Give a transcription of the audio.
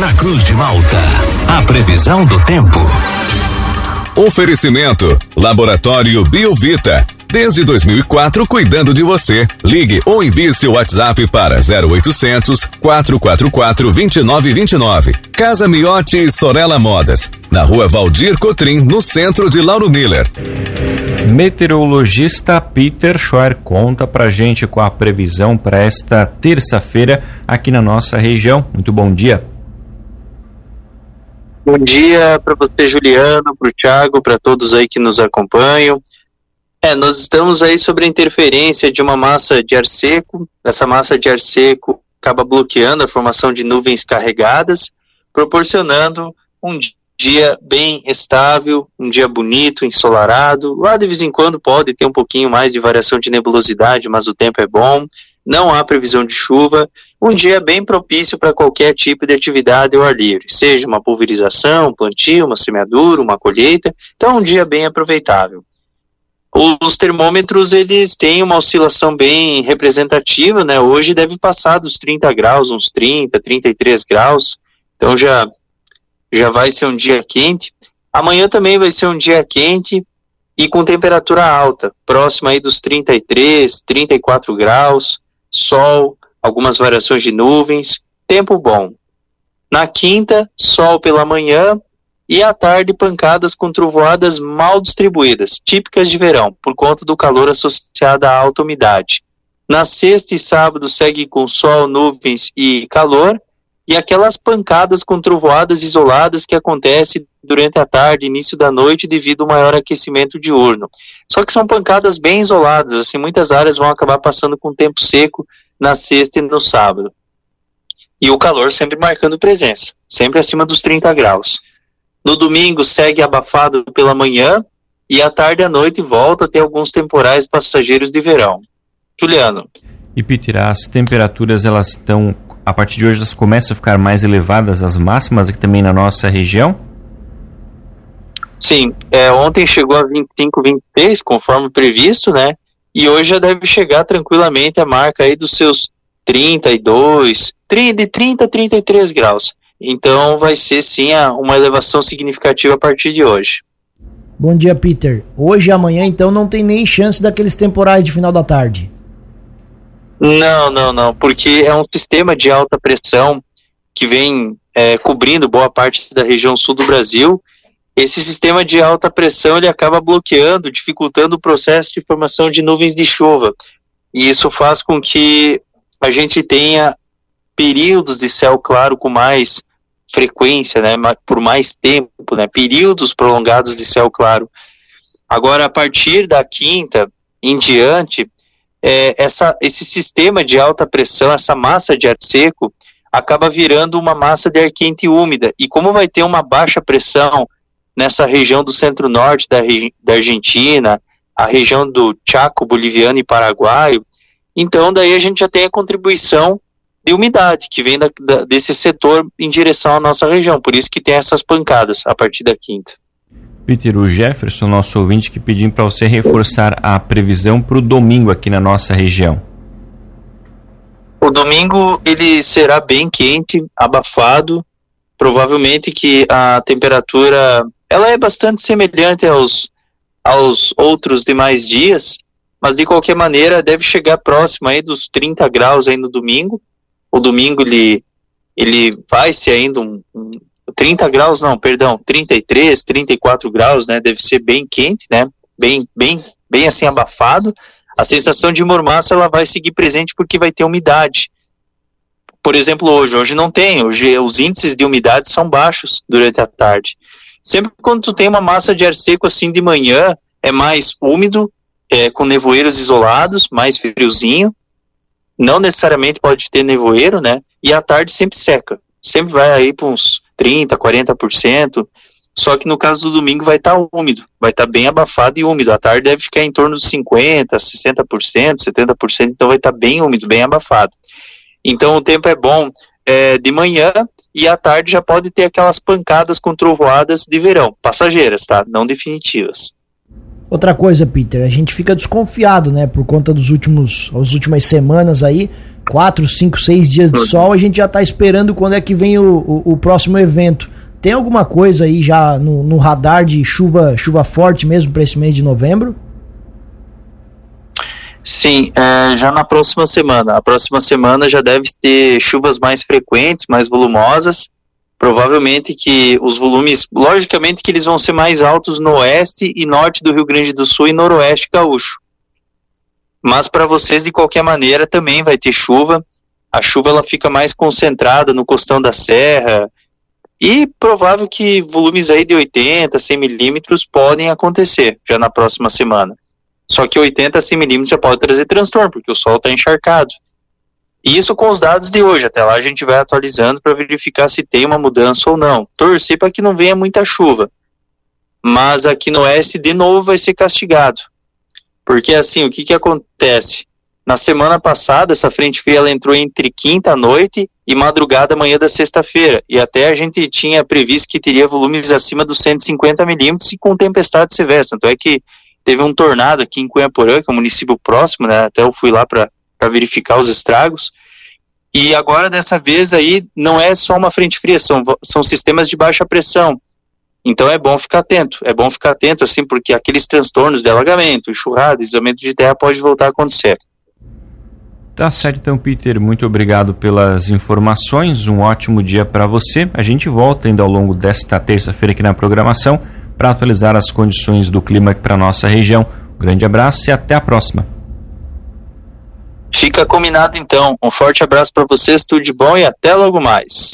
na Cruz de Malta. A previsão do tempo. Oferecimento: Laboratório Biovita. Desde 2004, cuidando de você. Ligue ou envie seu WhatsApp para 0800 444 2929. Casa Miotti e Sorella Modas. Na rua Valdir Cotrim, no centro de Lauro Miller. Meteorologista Peter Schor conta pra gente com a previsão para esta terça-feira aqui na nossa região. Muito bom dia. Bom dia para você, Juliano, para o Thiago, para todos aí que nos acompanham. É, nós estamos aí sobre a interferência de uma massa de ar seco. Essa massa de ar seco acaba bloqueando a formação de nuvens carregadas, proporcionando um dia bem estável, um dia bonito, ensolarado. Lá de vez em quando pode ter um pouquinho mais de variação de nebulosidade, mas o tempo é bom. Não há previsão de chuva. Um dia bem propício para qualquer tipo de atividade ao ar livre, seja uma pulverização, um plantio, uma semeadura, uma colheita. Então, um dia bem aproveitável. Os termômetros eles têm uma oscilação bem representativa, né? Hoje deve passar dos 30 graus, uns 30, 33 graus. Então já já vai ser um dia quente. Amanhã também vai ser um dia quente e com temperatura alta, próxima aí dos 33, 34 graus, sol, algumas variações de nuvens, tempo bom. Na quinta, sol pela manhã, e à tarde pancadas com trovoadas mal distribuídas, típicas de verão, por conta do calor associado à alta umidade. Na sexta e sábado segue com sol, nuvens e calor, e aquelas pancadas com trovoadas isoladas que acontecem durante a tarde, início da noite, devido ao maior aquecimento diurno. Só que são pancadas bem isoladas, assim, muitas áreas vão acabar passando com tempo seco na sexta e no sábado. E o calor sempre marcando presença, sempre acima dos 30 graus. No domingo segue abafado pela manhã e à tarde e à noite volta a ter alguns temporais passageiros de verão. Juliano. E Peter, as temperaturas elas estão a partir de hoje elas começam a ficar mais elevadas as máximas aqui também na nossa região? Sim, é, ontem chegou a 25, 26, conforme previsto, né? E hoje já deve chegar tranquilamente a marca aí dos seus 32, 30, de 30 a 33 graus. Então vai ser sim uma elevação significativa a partir de hoje. Bom dia, Peter. Hoje e amanhã, então, não tem nem chance daqueles temporais de final da tarde. Não, não, não, porque é um sistema de alta pressão que vem é, cobrindo boa parte da região sul do Brasil. Esse sistema de alta pressão ele acaba bloqueando, dificultando o processo de formação de nuvens de chuva. E isso faz com que a gente tenha períodos de céu claro com mais frequência, né, por mais tempo, né, períodos prolongados de céu claro. Agora, a partir da quinta em diante, é, essa, esse sistema de alta pressão, essa massa de ar seco, acaba virando uma massa de ar quente e úmida. E como vai ter uma baixa pressão nessa região do centro-norte da, da Argentina, a região do Chaco boliviano e paraguaio, então daí a gente já tem a contribuição de umidade que vem da, da, desse setor em direção à nossa região. Por isso que tem essas pancadas a partir da quinta. Peter, o Jefferson, nosso ouvinte, que pediu para você reforçar a previsão para o domingo aqui na nossa região. O domingo ele será bem quente, abafado, provavelmente que a temperatura ela é bastante semelhante aos, aos outros demais dias, mas de qualquer maneira deve chegar próximo aí dos 30 graus aí no domingo, o domingo ele, ele vai ser ainda um, um 30 graus, não, perdão, 33, 34 graus, né? Deve ser bem quente, né? Bem, bem, bem assim abafado. A sensação de mormaço ela vai seguir presente porque vai ter umidade. Por exemplo, hoje, hoje não tem, hoje os índices de umidade são baixos durante a tarde. Sempre quando tu tem uma massa de ar seco assim de manhã, é mais úmido, é, com nevoeiros isolados, mais friozinho, não necessariamente pode ter nevoeiro, né? E à tarde sempre seca. Sempre vai aí para uns 30, 40%. Só que no caso do domingo vai estar tá úmido, vai estar tá bem abafado e úmido. À tarde deve ficar em torno dos 50, 60%, 70%, então vai estar tá bem úmido, bem abafado. Então o tempo é bom é, de manhã e à tarde já pode ter aquelas pancadas com trovoadas de verão, passageiras, tá? Não definitivas. Outra coisa, Peter, a gente fica desconfiado, né, por conta dos últimos, as últimas semanas aí, quatro, cinco, seis dias de uhum. sol, a gente já está esperando quando é que vem o, o, o, próximo evento. Tem alguma coisa aí já no, no radar de chuva, chuva forte mesmo para esse mês de novembro? Sim, é, já na próxima semana. A próxima semana já deve ter chuvas mais frequentes, mais volumosas. Provavelmente que os volumes, logicamente que eles vão ser mais altos no oeste e norte do Rio Grande do Sul e noroeste gaúcho. Mas para vocês, de qualquer maneira, também vai ter chuva. A chuva ela fica mais concentrada no costão da serra. E provável que volumes aí de 80, 100 milímetros podem acontecer já na próxima semana. Só que 80 milímetros já pode trazer transtorno, porque o sol está encharcado. Isso com os dados de hoje. Até lá a gente vai atualizando para verificar se tem uma mudança ou não. Torcer para que não venha muita chuva. Mas aqui no oeste, de novo, vai ser castigado. Porque assim, o que, que acontece? Na semana passada, essa frente fria ela entrou entre quinta noite e madrugada manhã da sexta-feira. E até a gente tinha previsto que teria volumes acima dos 150 milímetros e com tempestade severa. Tanto é que teve um tornado aqui em Cunhaporã, que é um município próximo, né? Até eu fui lá para verificar os estragos. E agora, dessa vez aí, não é só uma frente fria, são, são sistemas de baixa pressão. Então é bom ficar atento, é bom ficar atento, assim, porque aqueles transtornos de alagamento, enxurrada, deslizamento de terra pode voltar a acontecer. Tá certo, então, Peter. Muito obrigado pelas informações. Um ótimo dia para você. A gente volta ainda ao longo desta terça-feira aqui na programação para atualizar as condições do clima para nossa região. Um grande abraço e até a próxima. Fica combinado então. Um forte abraço para vocês, tudo de bom e até logo mais.